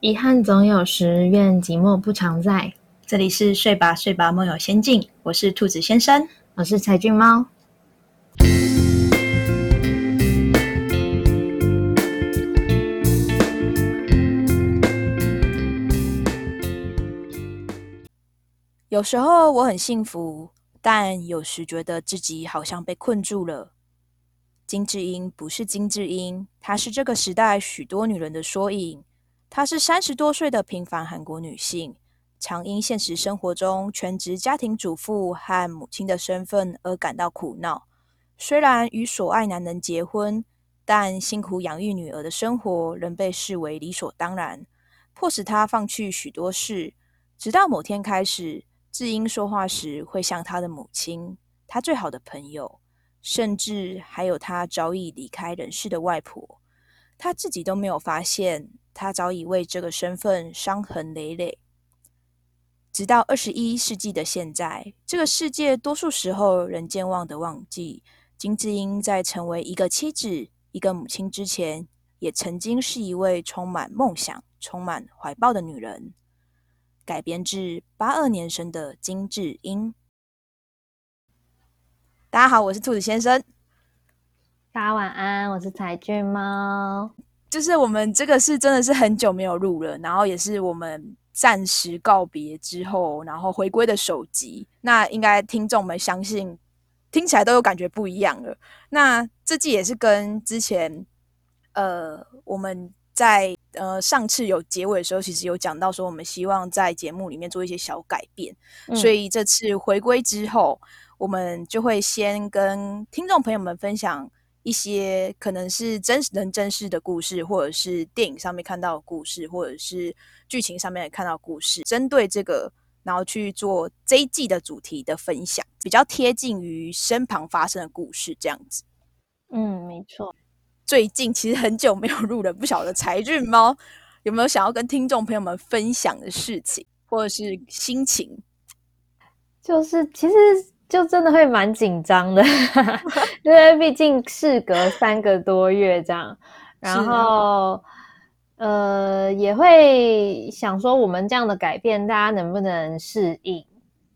遗憾总有时，愿寂寞不常在。这里是睡吧睡吧梦游仙境，我是兔子先生，我是柴俊猫。有时候我很幸福，但有时觉得自己好像被困住了。金智英不是金智英，她是这个时代许多女人的缩影。她是三十多岁的平凡韩国女性，常因现实生活中全职家庭主妇和母亲的身份而感到苦恼。虽然与所爱男人结婚，但辛苦养育女儿的生活仍被视为理所当然，迫使她放弃许多事。直到某天开始，智英说话时会像她的母亲、她最好的朋友，甚至还有她早已离开人世的外婆。她自己都没有发现。他早已为这个身份伤痕累累，直到二十一世纪的现在，这个世界多数时候人健忘的忘记，金智英在成为一个妻子、一个母亲之前，也曾经是一位充满梦想、充满怀抱的女人。改编自八二年生的金智英。大家好，我是兔子先生。大家晚安，我是彩俊猫。就是我们这个是真的是很久没有录了，然后也是我们暂时告别之后，然后回归的首集。那应该听众们相信听起来都有感觉不一样了。那这季也是跟之前呃我们在呃上次有结尾的时候，其实有讲到说我们希望在节目里面做一些小改变，所以这次回归之后，我们就会先跟听众朋友们分享。一些可能是真人真事的故事，或者是电影上面看到的故事，或者是剧情上面看到故事，针对这个，然后去做这一季的主题的分享，比较贴近于身旁发生的故事这样子。嗯，没错。最近其实很久没有录了，不晓得柴俊猫有没有想要跟听众朋友们分享的事情，或者是心情？就是其实。就真的会蛮紧张的，因为毕竟事隔三个多月这样，然后呃也会想说我们这样的改变，大家能不能适应？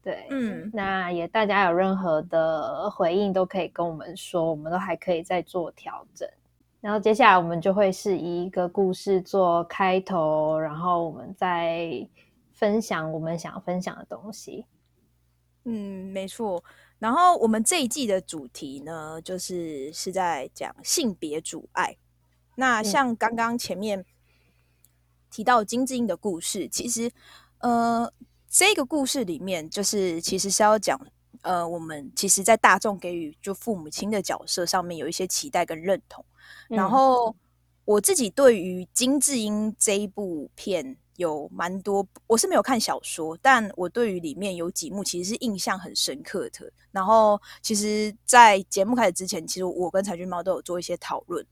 对，嗯，那也大家有任何的回应都可以跟我们说，我们都还可以再做调整。然后接下来我们就会是以一个故事做开头，然后我们再分享我们想要分享的东西。嗯，没错。然后我们这一季的主题呢，就是是在讲性别阻碍。那像刚刚前面提到金智英的故事，其实呃，这个故事里面就是其实是要讲呃，我们其实，在大众给予就父母亲的角色上面有一些期待跟认同。然后我自己对于金智英这一部片。有蛮多，我是没有看小说，但我对于里面有几幕其实是印象很深刻的。然后，其实，在节目开始之前，其实我跟柴俊猫都有做一些讨论。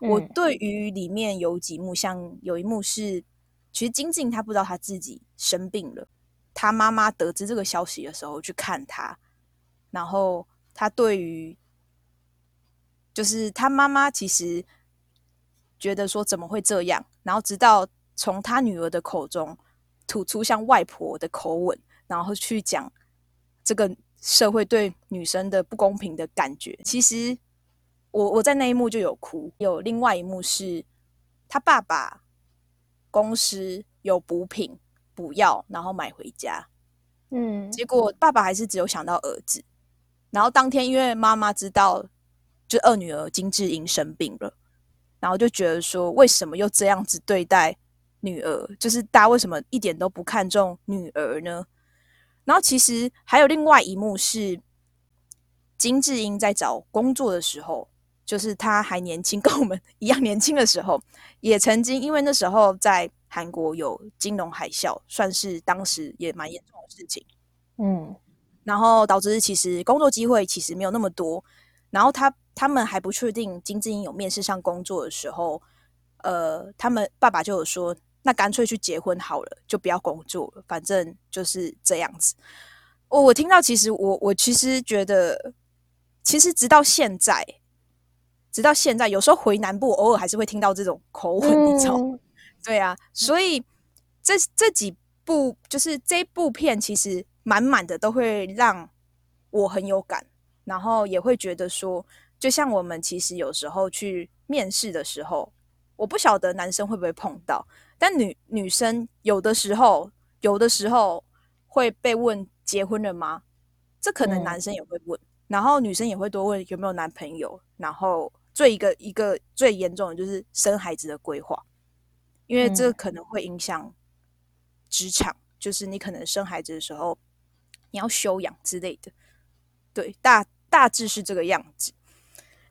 我对于里面有几幕，像有一幕是，其实金靖他不知道他自己生病了，他妈妈得知这个消息的时候去看他，然后他对于，就是他妈妈其实觉得说怎么会这样，然后直到。从他女儿的口中吐出像外婆的口吻，然后去讲这个社会对女生的不公平的感觉。其实我我在那一幕就有哭。有另外一幕是他爸爸公司有补品补药，然后买回家，嗯，结果爸爸还是只有想到儿子。然后当天因为妈妈知道就二女儿金智英生病了，然后就觉得说为什么又这样子对待？女儿就是大家为什么一点都不看重女儿呢？然后其实还有另外一幕是金智英在找工作的时候，就是她还年轻，跟我们一样年轻的时候，也曾经因为那时候在韩国有金融海啸，算是当时也蛮严重的事情。嗯，然后导致其实工作机会其实没有那么多。然后他他们还不确定金智英有面试上工作的时候，呃，他们爸爸就有说。那干脆去结婚好了，就不要工作了，反正就是这样子。我我听到，其实我我其实觉得，其实直到现在，直到现在，有时候回南部，偶尔还是会听到这种口吻，你知道吗？对啊，所以这这几部就是这部片，其实满满的都会让我很有感，然后也会觉得说，就像我们其实有时候去面试的时候，我不晓得男生会不会碰到，但女女生有的时候，有的时候会被问结婚了吗？这可能男生也会问，然后女生也会多问有没有男朋友，然后最一个一个最严重的就是生孩子的规划，因为这可能会影响职场，就是你可能生孩子的时候你要休养之类的，对，大大致是这个样子。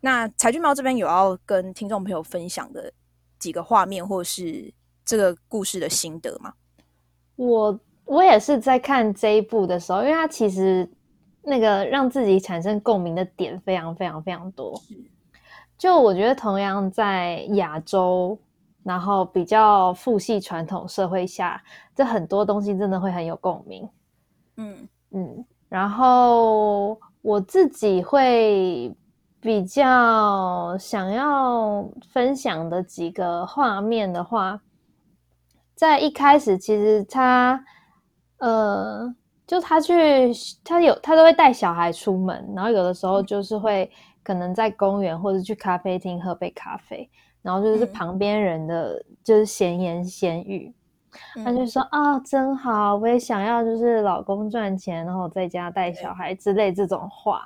那彩俊猫这边有要跟听众朋友分享的几个画面，或是这个故事的心得吗？我我也是在看这一部的时候，因为它其实。那个让自己产生共鸣的点非常非常非常多，就我觉得同样在亚洲，然后比较父系传统社会下，这很多东西真的会很有共鸣。嗯嗯，然后我自己会比较想要分享的几个画面的话，在一开始其实他呃。就他去，他有他都会带小孩出门，然后有的时候就是会可能在公园或者去咖啡厅喝杯咖啡，然后就是旁边人的就是闲言闲语，他就说啊真好，我也想要就是老公赚钱，然后在家带小孩之类这种话，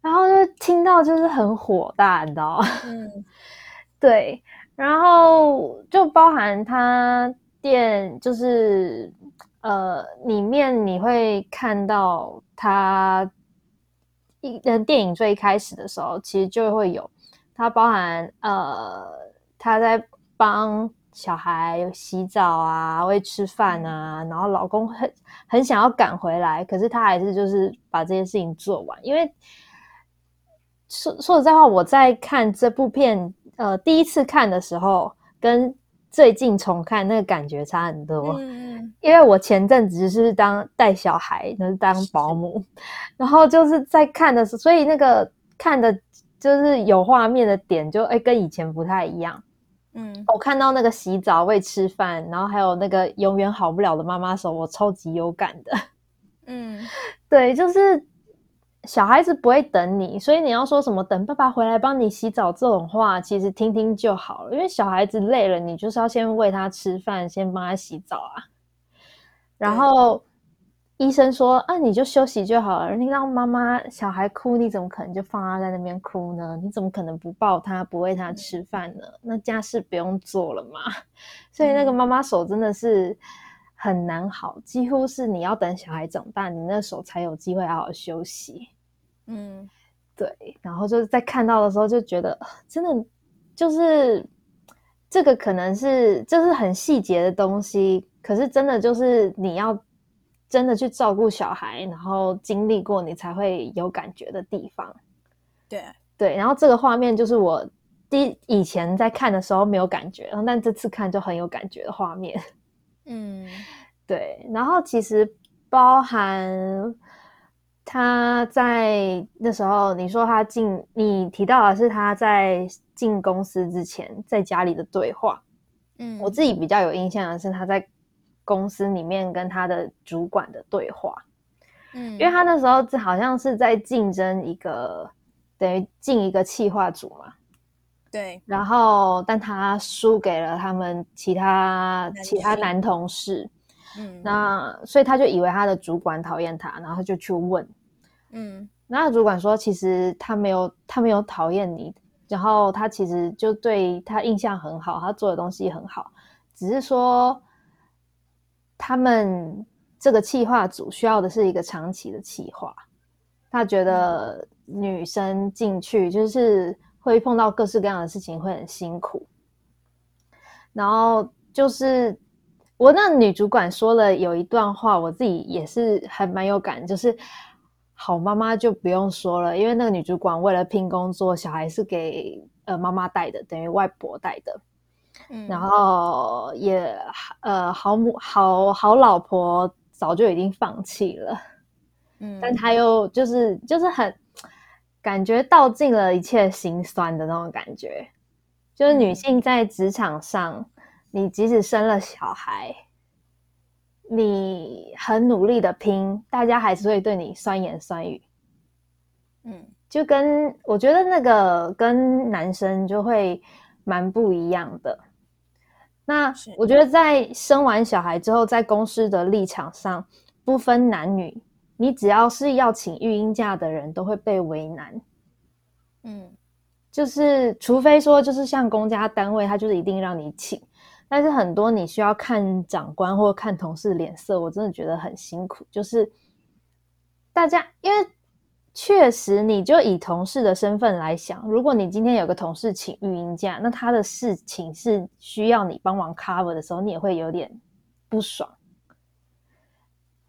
然后就听到就是很火大，你知道吗？嗯，对，然后就包含他店就是。呃，里面你会看到他一呃电影最开始的时候，其实就会有他包含呃他在帮小孩洗澡啊，喂吃饭啊，然后老公很很想要赶回来，可是他还是就是把这件事情做完。因为说说实在话，我在看这部片呃第一次看的时候，跟最近重看那个感觉差很多。因为我前阵子是当带小孩，就是当保姆，然后就是在看的时候，所以那个看的就是有画面的点，就哎跟以前不太一样。嗯，我看到那个洗澡、喂吃饭，然后还有那个永远好不了的妈妈手，我超级有感的。嗯，对，就是。小孩子不会等你，所以你要说什么等爸爸回来帮你洗澡这种话，其实听听就好了。因为小孩子累了，你就是要先喂他吃饭，先帮他洗澡啊。然后医生说啊，你就休息就好了。你让妈妈小孩哭，你怎么可能就放他在那边哭呢？你怎么可能不抱他，不喂他吃饭呢？那家事不用做了嘛？所以那个妈妈手真的是很难好，几乎是你要等小孩长大，你那手才有机会好好休息。嗯，对，然后就是在看到的时候就觉得，真的就是这个可能是就是很细节的东西，可是真的就是你要真的去照顾小孩，然后经历过你才会有感觉的地方。对对，然后这个画面就是我第以前在看的时候没有感觉，然后但这次看就很有感觉的画面。嗯，对，然后其实包含。他在那时候，你说他进，你提到的是他在进公司之前在家里的对话。嗯，我自己比较有印象的是他在公司里面跟他的主管的对话。嗯，因为他那时候好像是在竞争一个等于进一个企划组嘛。对。然后，但他输给了他们其他其他男同事。嗯，那所以他就以为他的主管讨厌他，然后就去问。嗯，然后主管说，其实他没有，他没有讨厌你，然后他其实就对他印象很好，他做的东西很好，只是说他们这个企划组需要的是一个长期的企划，他觉得女生进去就是会碰到各式各样的事情，会很辛苦。然后就是我那女主管说了有一段话，我自己也是还蛮有感，就是。好妈妈就不用说了，因为那个女主管为了拼工作，小孩是给呃妈妈带的，等于外婆带的。嗯，然后也呃好母好好老婆早就已经放弃了。嗯，但她又就是就是很感觉道尽了一切心酸的那种感觉，就是女性在职场上，你即使生了小孩，你很努力的拼，大家还是会对你酸言酸语。嗯，就跟我觉得那个跟男生就会蛮不一样的。那我觉得在生完小孩之后，在公司的立场上，不分男女，你只要是要请育婴假的人，都会被为难。嗯，就是除非说，就是像公家单位，他就是一定让你请。但是很多你需要看长官或看同事脸色，我真的觉得很辛苦。就是大家，因为确实，你就以同事的身份来想，如果你今天有个同事请育婴假，那他的事情是需要你帮忙 cover 的时候，你也会有点不爽。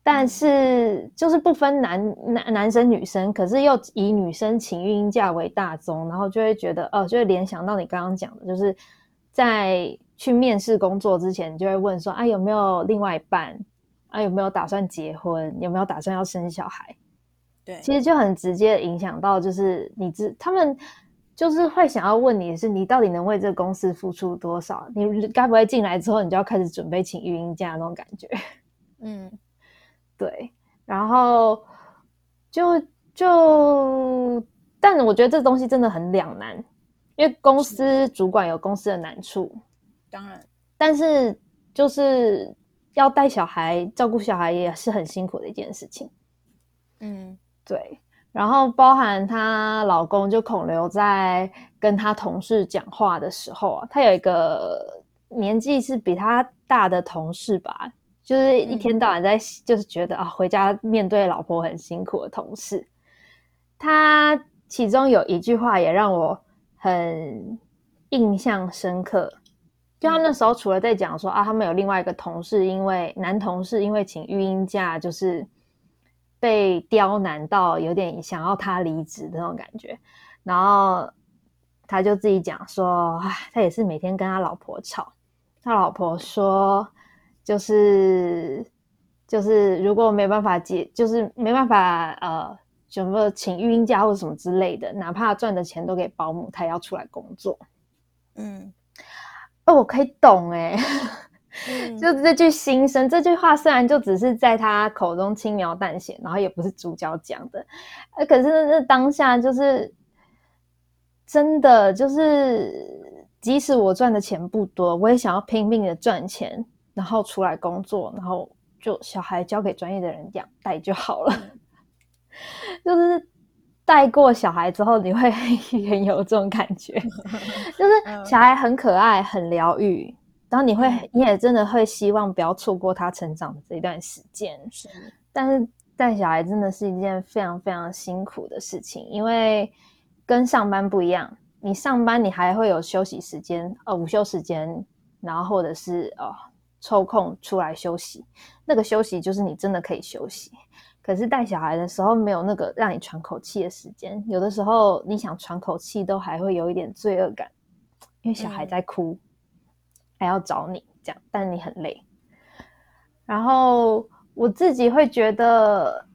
但是就是不分男男男生女生，可是又以女生请育婴假为大宗，然后就会觉得哦，就会联想到你刚刚讲的，就是在。去面试工作之前，就会问说：“啊，有没有另外一半？啊，有没有打算结婚？有没有打算要生小孩？”对，其实就很直接的影响到，就是你知他们就是会想要问你的是，你到底能为这个公司付出多少？你该不会进来之后，你就要开始准备请育婴假那种感觉？嗯，对。然后就就，但我觉得这东西真的很两难，因为公司主管有公司的难处。当然，但是就是要带小孩、照顾小孩也是很辛苦的一件事情。嗯，对。然后包含她老公就孔刘在跟他同事讲话的时候啊，他有一个年纪是比他大的同事吧，就是一天到晚在就是觉得啊，回家面对老婆很辛苦的同事。他其中有一句话也让我很印象深刻。就他那时候，除了在讲说啊，他们有另外一个同事，因为男同事因为请育婴假，就是被刁难到有点想要他离职的那种感觉，然后他就自己讲说，唉，他也是每天跟他老婆吵，他老婆说，就是就是如果没办法解，就是没办法呃，什么请育婴假或者什么之类的，哪怕赚的钱都给保姆，他也要出来工作，嗯。哦，我可以懂哎，就这句心声，这句话虽然就只是在他口中轻描淡写，然后也不是主角讲的，呃，可是那当下就是真的，就是即使我赚的钱不多，我也想要拼命的赚钱，然后出来工作，然后就小孩交给专业的人养带就好了，就是。带过小孩之后，你会 很有这种感觉，就是小孩很可爱、很疗愈，然后你会，你也真的会希望不要错过他成长的这一段时间。是，但是带小孩真的是一件非常非常辛苦的事情，因为跟上班不一样，你上班你还会有休息时间，呃，午休时间，然后或者是呃抽空出来休息，那个休息就是你真的可以休息。可是带小孩的时候没有那个让你喘口气的时间，有的时候你想喘口气都还会有一点罪恶感，因为小孩在哭，还要找你这样，但你很累。然后我自己会觉得，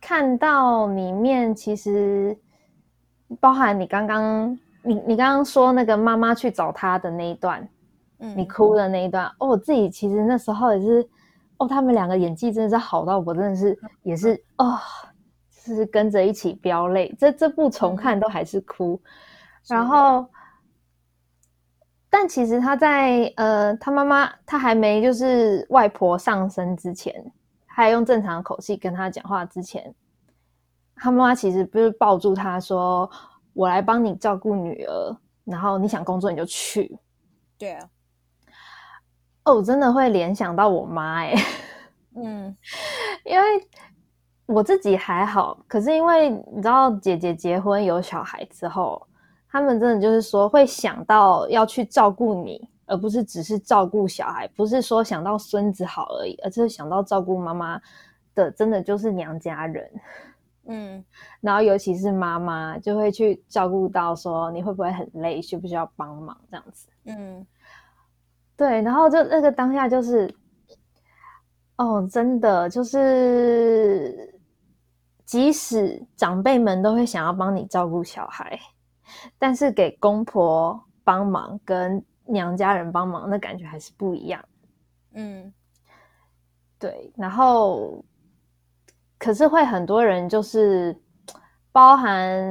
看到里面其实包含你刚刚你你刚刚说那个妈妈去找他的那一段，嗯，你哭的那一段哦，我自己其实那时候也是。哦，他们两个演技真的是好到我真的是也是哦，是跟着一起飙泪。这这部重看都还是哭。然后，但其实他在呃，他妈妈他还没就是外婆上身之前，还用正常的口气跟他讲话之前，他妈妈其实不是抱住他说：“我来帮你照顾女儿，然后你想工作你就去。”对啊。哦，真的会联想到我妈哎，嗯，因为我自己还好，可是因为你知道，姐姐结婚有小孩之后，他们真的就是说会想到要去照顾你，而不是只是照顾小孩，不是说想到孙子好而已，而是想到照顾妈妈的，真的就是娘家人，嗯，然后尤其是妈妈就会去照顾到说你会不会很累，需不需要帮忙这样子，嗯。对，然后就那个当下就是，哦，真的就是，即使长辈们都会想要帮你照顾小孩，但是给公婆帮忙跟娘家人帮忙，那感觉还是不一样。嗯，对，然后可是会很多人就是包含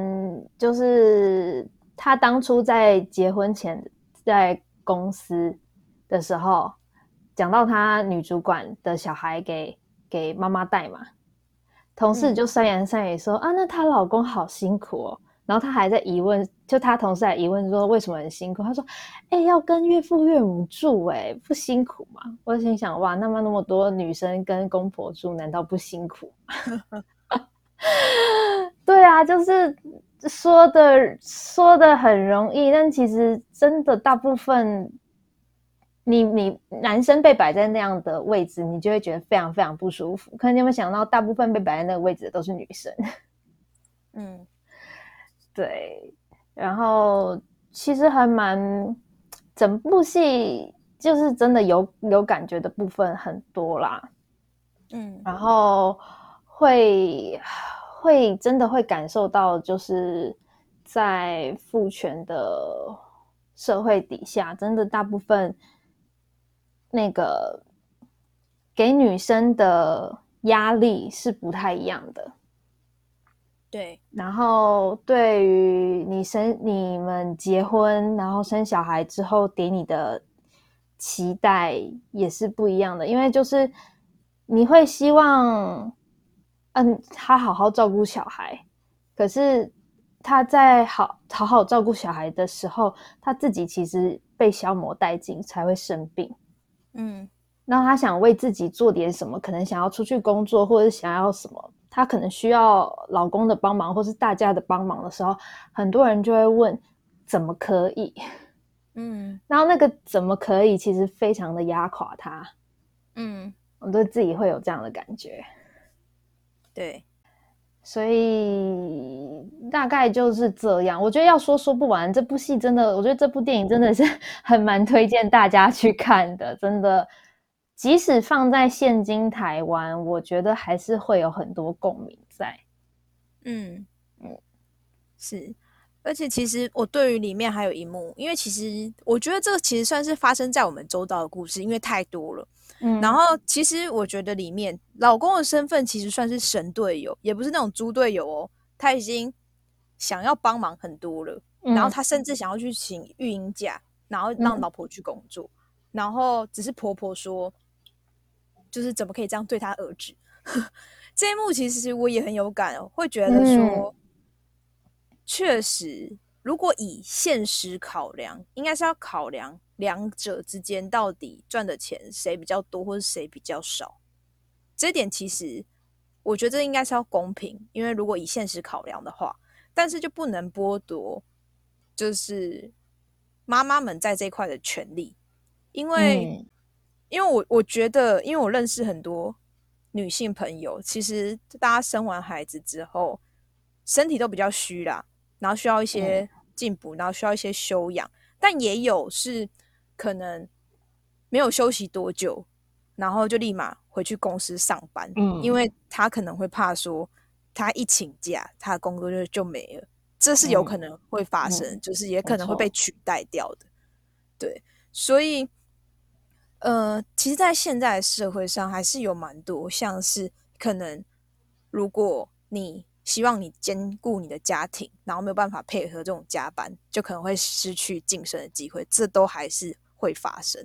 就是他当初在结婚前在公司的时候，讲到他女主管的小孩给给妈妈带嘛，同事就三言三语说啊，那她老公好辛苦哦。然后她还在疑问，就她同事还疑问说为什么很辛苦？她说：“哎，要跟岳父岳母住，哎，不辛苦吗？”我心想：哇，那么那么多女生跟公婆住，难道不辛苦？对啊，就是说的说的很容易，但其实真的大部分，你你男生被摆在那样的位置，你就会觉得非常非常不舒服。可能你有没有想到，大部分被摆在那个位置的都是女生？嗯。对，然后其实还蛮，整部戏就是真的有有感觉的部分很多啦，嗯，然后会会真的会感受到，就是在父权的社会底下，真的大部分那个给女生的压力是不太一样的。对，然后对于你生你们结婚，然后生小孩之后给你的期待也是不一样的，因为就是你会希望，嗯，他好好照顾小孩，可是他在好好好照顾小孩的时候，他自己其实被消磨殆尽，才会生病。嗯，那他想为自己做点什么，可能想要出去工作，或者想要什么。他可能需要老公的帮忙，或是大家的帮忙的时候，很多人就会问：怎么可以？嗯，然后那个怎么可以，其实非常的压垮他。嗯，我对自己会有这样的感觉。对，所以大概就是这样。我觉得要说说不完，这部戏真的，我觉得这部电影真的是 很蛮推荐大家去看的，真的。即使放在现今台湾，我觉得还是会有很多共鸣在。嗯嗯，是，而且其实我对于里面还有一幕，因为其实我觉得这个其实算是发生在我们周遭的故事，因为太多了。嗯，然后其实我觉得里面老公的身份其实算是神队友，也不是那种猪队友哦。他已经想要帮忙很多了，然后他甚至想要去请育婴假，然后让老婆去工作，然后只是婆婆说。就是怎么可以这样对他儿子？这一幕其实我也很有感，哦会觉得说，确实，如果以现实考量，应该是要考量两者之间到底赚的钱谁比较多，或者谁比较少。这点其实我觉得应该是要公平，因为如果以现实考量的话，但是就不能剥夺就是妈妈们在这块的权利，因为。因为我我觉得，因为我认识很多女性朋友，其实大家生完孩子之后，身体都比较虚啦，然后需要一些进补，然后需要一些修养，但也有是可能没有休息多久，然后就立马回去公司上班，嗯，因为他可能会怕说，他一请假，他的工作就就没了，这是有可能会发生，就是也可能会被取代掉的，对，所以。呃，其实，在现在的社会上，还是有蛮多像是可能，如果你希望你兼顾你的家庭，然后没有办法配合这种加班，就可能会失去晋升的机会，这都还是会发生。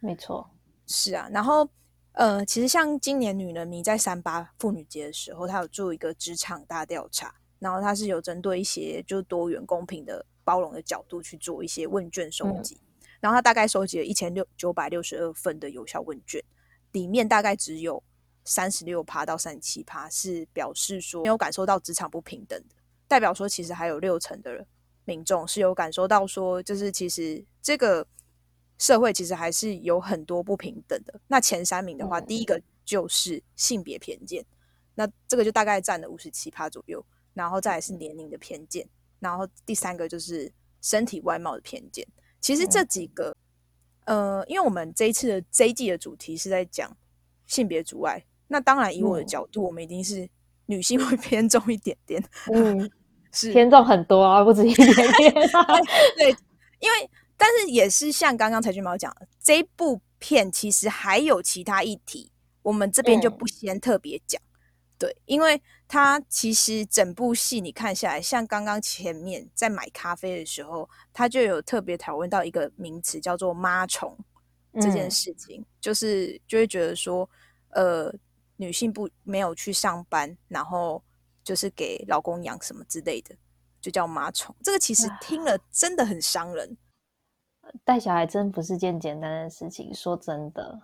没错，是啊。然后，呃，其实像今年女人迷在三八妇女节的时候，她有做一个职场大调查，然后她是有针对一些就是多元、公平的、包容的角度去做一些问卷收集。然后他大概收集了一千六九百六十二份的有效问卷，里面大概只有三十六趴到三十七趴是表示说没有感受到职场不平等的，代表说其实还有六成的民众是有感受到说，就是其实这个社会其实还是有很多不平等的。那前三名的话，第一个就是性别偏见，那这个就大概占了五十七趴左右，然后再来是年龄的偏见，然后第三个就是身体外貌的偏见。其实这几个，呃，因为我们这一次的这一季的主题是在讲性别阻碍，那当然以我的角度，我们一定是女性会偏重一点点，嗯，是偏重很多啊，不止一点点。对，因为但是也是像刚刚柴俊毛讲，这部片其实还有其他议题，我们这边就不先特别讲。对，因为他其实整部戏你看下来，像刚刚前面在买咖啡的时候，他就有特别讨论到一个名词叫做“妈虫”这件事情，就是就会觉得说，呃，女性不没有去上班，然后就是给老公养什么之类的，就叫妈虫。这个其实听了真的很伤人。带小孩真不是件简单的事情，说真的，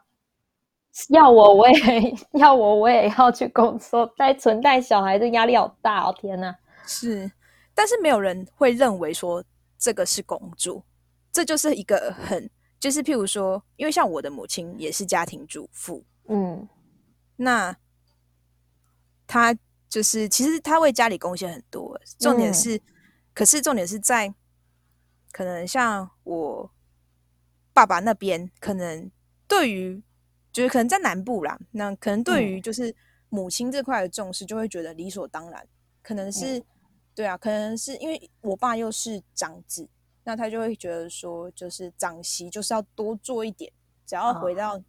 要我我也 要我我也要去工作，带存带小孩的压力好大哦！天哪，是，但是没有人会认为说这个是工作，这就是一个很就是譬如说，因为像我的母亲也是家庭主妇，嗯，那她就是其实她为家里贡献很多，重点是，可是重点是在可能像我。爸爸那边可能对于，就是可能在南部啦，那可能对于就是母亲这块的重视，就会觉得理所当然。可能是对啊，可能是因为我爸又是长子，那他就会觉得说，就是长媳就是要多做一点，只要回到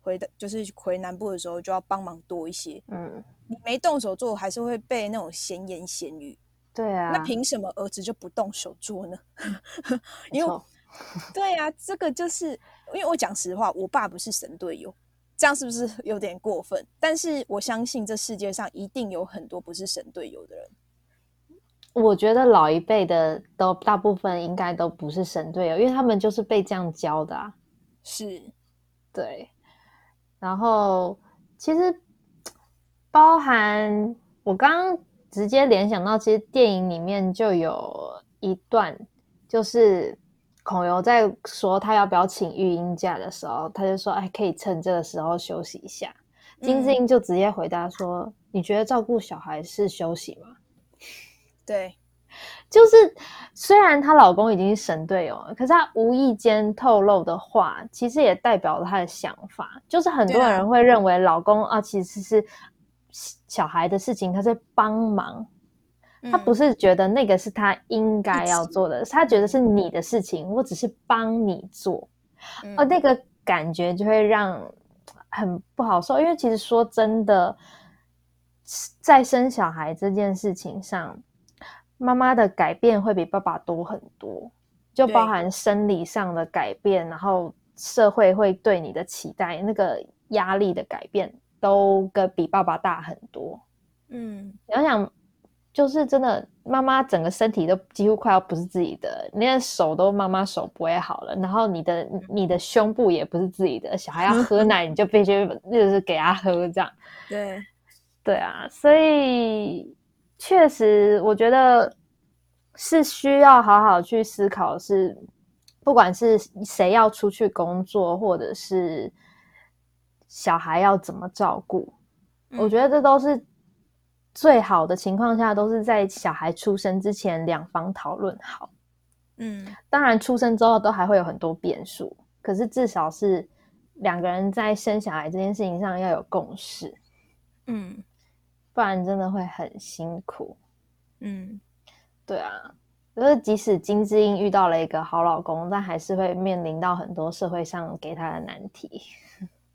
回的，就是回南部的时候就要帮忙多一些。嗯，你没动手做，还是会被那种闲言闲语。对啊，那凭什么儿子就不动手做呢？因为。对啊，这个就是因为我讲实话，我爸不是神队友，这样是不是有点过分？但是我相信这世界上一定有很多不是神队友的人。我觉得老一辈的都大部分应该都不是神队友，因为他们就是被这样教的啊。是，对。然后其实包含我刚刚直接联想到，其实电影里面就有一段就是。孔游在说他要不要请育婴假的时候，他就说：“哎，可以趁这个时候休息一下。”金智英就直接回答说：“你觉得照顾小孩是休息吗？”对，就是虽然她老公已经是神队友了，可是她无意间透露的话，其实也代表了她的想法。就是很多人会认为老公啊，其实是小孩的事情，他在帮忙。他不是觉得那个是他应该要做的，他觉得是你的事情，我只是帮你做，而那个感觉就会让很不好受。因为其实说真的，在生小孩这件事情上，妈妈的改变会比爸爸多很多，就包含生理上的改变，然后社会会对你的期待、那个压力的改变，都跟比爸爸大很多。嗯，想想。就是真的，妈妈整个身体都几乎快要不是自己的，你的手都妈妈手不会好了，然后你的你的胸部也不是自己的，小孩要喝奶你就必须就是给他喝这样。对，对啊，所以确实我觉得是需要好好去思考，是不管是谁要出去工作，或者是小孩要怎么照顾，我觉得这都是。最好的情况下，都是在小孩出生之前两方讨论好。嗯，当然出生之后都还会有很多变数，可是至少是两个人在生小孩这件事情上要有共识。嗯，不然真的会很辛苦。嗯，对啊，就是即使金智英遇到了一个好老公，但还是会面临到很多社会上给他的难题。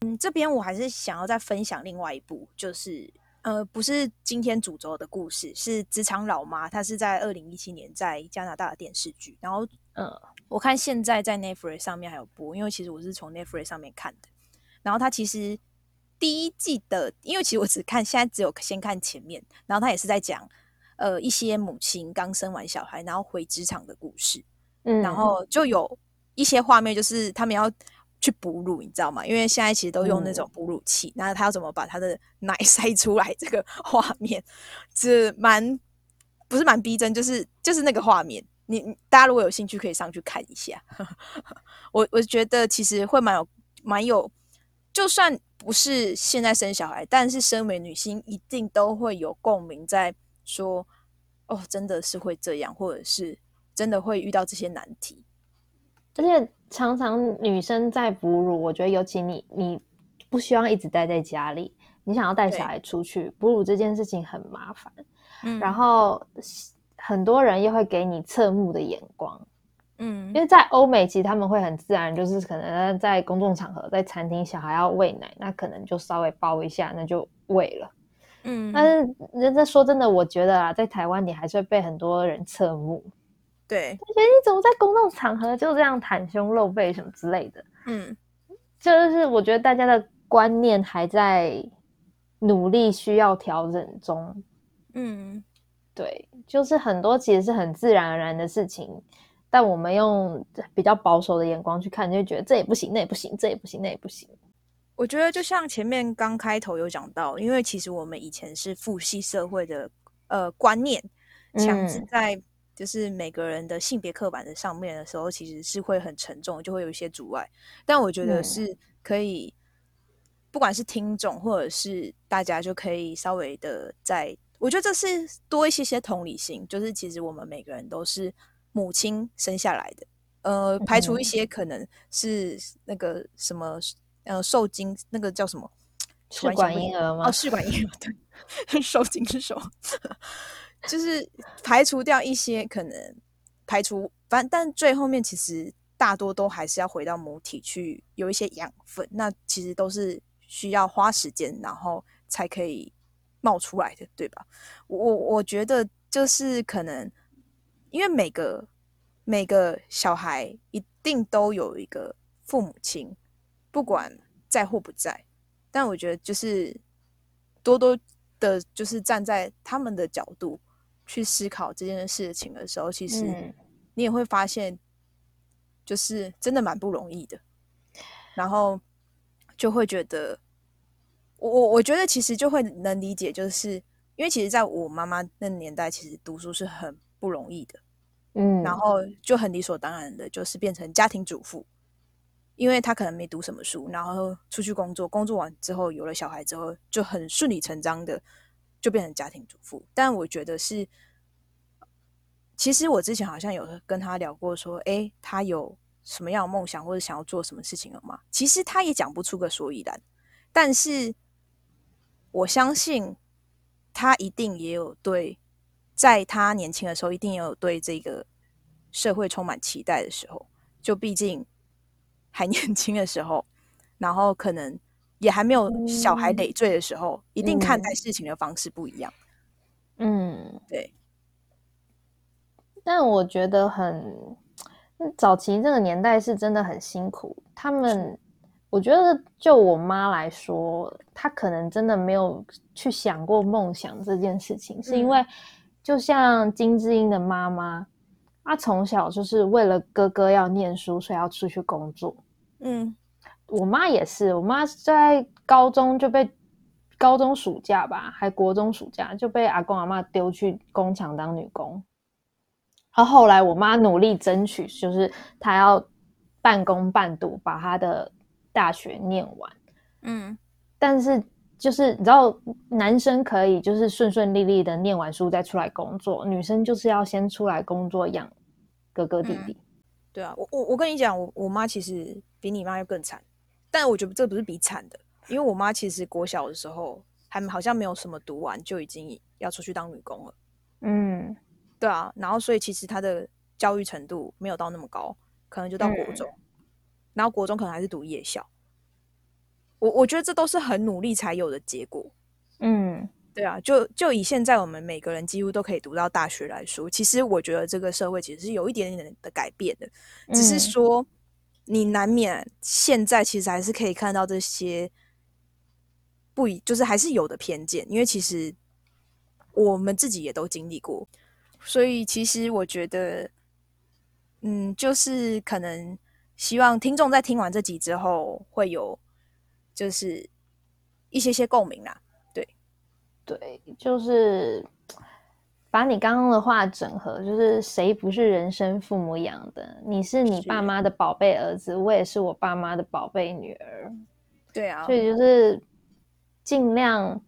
嗯，这边我还是想要再分享另外一部，就是。呃，不是今天主轴的故事，是职场老妈。她是在二零一七年在加拿大的电视剧。然后，呃，我看现在在 Netflix 上面还有播，因为其实我是从 Netflix 上面看的。然后它其实第一季的，因为其实我只看现在只有先看前面。然后他也是在讲，呃，一些母亲刚生完小孩，然后回职场的故事。嗯，然后就有一些画面，就是他们要。去哺乳，你知道吗？因为现在其实都用那种哺乳器，那他要怎么把他的奶 塞出来？这个画面是蛮不是蛮逼真，就是就是那个画面。你大家如果有兴趣，可以上去看一下。我我觉得其实会蛮有蛮有，就算不是现在生小孩，但是身为女性，一定都会有共鸣，在说哦，真的是会这样，或者是真的会遇到这些难题，而且。常常女生在哺乳，我觉得尤其你，你不希望一直待在家里，你想要带小孩出去哺乳这件事情很麻烦，嗯，然后很多人又会给你侧目的眼光，嗯，因为在欧美，其实他们会很自然，就是可能在公众场合，在餐厅，小孩要喂奶，那可能就稍微抱一下，那就喂了。嗯，但是人家说真的，我觉得啊，在台湾你还是会被很多人侧目。对，而且你怎么在公众场合就这样袒胸露背什么之类的？嗯，就是我觉得大家的观念还在努力需要调整中。嗯，对，就是很多其实是很自然而然的事情，但我们用比较保守的眼光去看，就觉得这也不行，那也不行，这也不行，那也不行。我觉得就像前面刚开头有讲到，因为其实我们以前是父系社会的呃观念强制在。就是每个人的性别刻板的上面的时候，其实是会很沉重，就会有一些阻碍。但我觉得是可以，不管是听众或者是大家，就可以稍微的在，我觉得这是多一些些同理心。就是其实我们每个人都是母亲生下来的，呃，排除一些可能是那个什么，呃，受精那个叫什么试管婴儿吗？哦，试管婴儿对，受精是什么？就是排除掉一些可能，排除反，但最后面其实大多都还是要回到母体去有一些养分，那其实都是需要花时间，然后才可以冒出来的，对吧？我我觉得就是可能，因为每个每个小孩一定都有一个父母亲，不管在或不在，但我觉得就是多多的，就是站在他们的角度。去思考这件事情的时候，其实你也会发现，就是真的蛮不容易的。然后就会觉得，我我我觉得其实就会能理解，就是因为其实在我妈妈那年代，其实读书是很不容易的。嗯，然后就很理所当然的，就是变成家庭主妇，因为她可能没读什么书，然后出去工作，工作完之后有了小孩之后，就很顺理成章的。就变成家庭主妇，但我觉得是，其实我之前好像有跟他聊过，说，哎，他有什么样的梦想或者想要做什么事情了吗？其实他也讲不出个所以然，但是我相信他一定也有对，在他年轻的时候，一定也有对这个社会充满期待的时候，就毕竟还年轻的时候，然后可能。也还没有小孩累赘的时候，一定看待事情的方式不一样。嗯，对。但我觉得很早期这个年代是真的很辛苦。他们，我觉得就我妈来说，她可能真的没有去想过梦想这件事情，是因为就像金智英的妈妈，她从小就是为了哥哥要念书，所以要出去工作。嗯。我妈也是，我妈在高中就被高中暑假吧，还国中暑假就被阿公阿妈丢去工厂当女工。然后后来我妈努力争取，就是她要半工半读把她的大学念完。嗯，但是就是你知道，男生可以就是顺顺利利的念完书再出来工作，女生就是要先出来工作养哥哥弟弟。对啊，我我我跟你讲，我我妈其实比你妈要更惨。但我觉得这不是比惨的，因为我妈其实国小的时候还好像没有什么读完就已经要出去当女工了。嗯，对啊，然后所以其实她的教育程度没有到那么高，可能就到国中，然后国中可能还是读夜校。我我觉得这都是很努力才有的结果。嗯，对啊，就就以现在我们每个人几乎都可以读到大学来说，其实我觉得这个社会其实是有一点点的改变的，只是说。你难免现在其实还是可以看到这些不一，就是还是有的偏见，因为其实我们自己也都经历过，所以其实我觉得，嗯，就是可能希望听众在听完这集之后会有就是一些些共鸣啦，对，对，就是。把你刚刚的话整合，就是谁不是人生父母养的？你是你爸妈的宝贝儿子，我也是我爸妈的宝贝女儿。对啊，所以就是尽量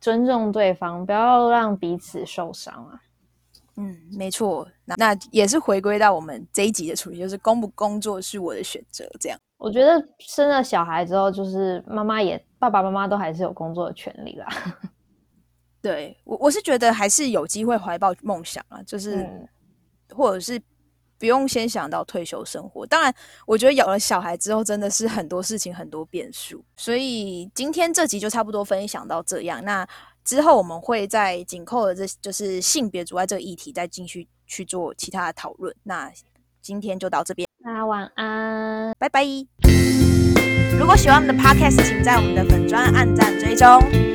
尊重对方，不要让彼此受伤啊。嗯，没错。那那也是回归到我们这一集的主题，就是工不工作是我的选择。这样，我觉得生了小孩之后，就是妈妈也爸爸妈妈都还是有工作的权利啦。对我，我是觉得还是有机会怀抱梦想啊，就是或者是不用先想到退休生活。当然，我觉得有了小孩之后，真的是很多事情很多变数。所以今天这集就差不多分享到这样。那之后我们会在紧扣的这就是性别阻碍这个议题，再继续去做其他的讨论。那今天就到这边，那晚安，拜拜。如果喜欢我们的 podcast，请在我们的粉砖按赞追踪，底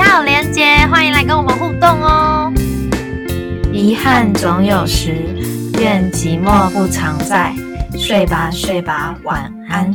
要有连接，欢迎来跟我们互动哦。遗憾总有时，愿寂寞不常在。睡吧，睡吧，晚安。